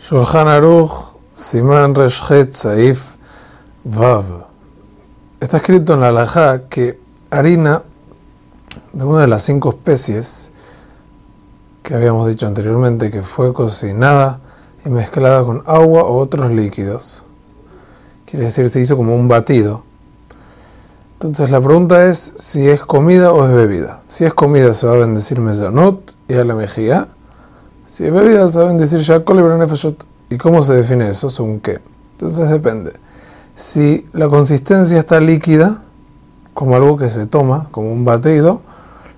Shulchan Aruch, Siman Reshet Saif Vav. Está escrito en la halajá que harina de una de las cinco especies que habíamos dicho anteriormente que fue cocinada y mezclada con agua o otros líquidos. Quiere decir, se hizo como un batido. Entonces la pregunta es si es comida o es bebida. Si es comida se va a bendecir mezonot y a la mejía. Si es bebida se va a bendecir shakol y. ¿Y cómo se define eso? ¿Según qué? Entonces depende. Si la consistencia está líquida, como algo que se toma, como un batido,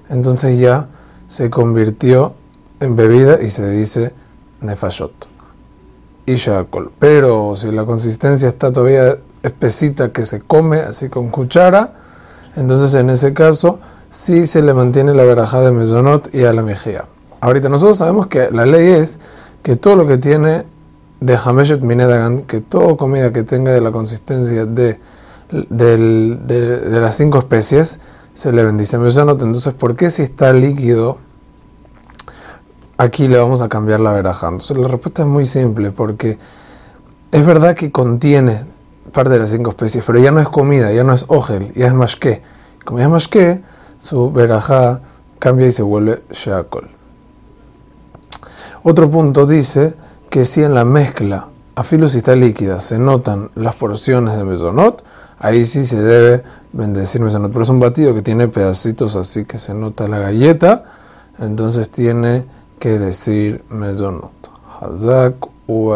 entonces ya se convirtió en bebida y se dice nefashot y shakol. Pero si la consistencia está todavía espesita que se come así con cuchara, entonces en ese caso sí se le mantiene la verajá de mesonot y a la mejía. Ahorita nosotros sabemos que la ley es que todo lo que tiene de Hameshet Minedagan, que toda comida que tenga de la consistencia de, las cinco especies se le bendice mesonot. Entonces, ¿por qué si está líquido? Aquí le vamos a cambiar la verajá. Entonces, la respuesta es muy simple, porque es verdad que contiene parte de las cinco especies, pero ya no es comida, ya no es ogel, ya es mashke. Como ya es mashke, su verajá cambia y se vuelve shakol. Otro punto dice que si en la mezcla, a está líquida, se notan las porciones de mesonot, ahí sí se debe bendecir mesonot. Pero es un batido que tiene pedacitos así que se nota la galleta, entonces tiene que decir mesonot. Hazak u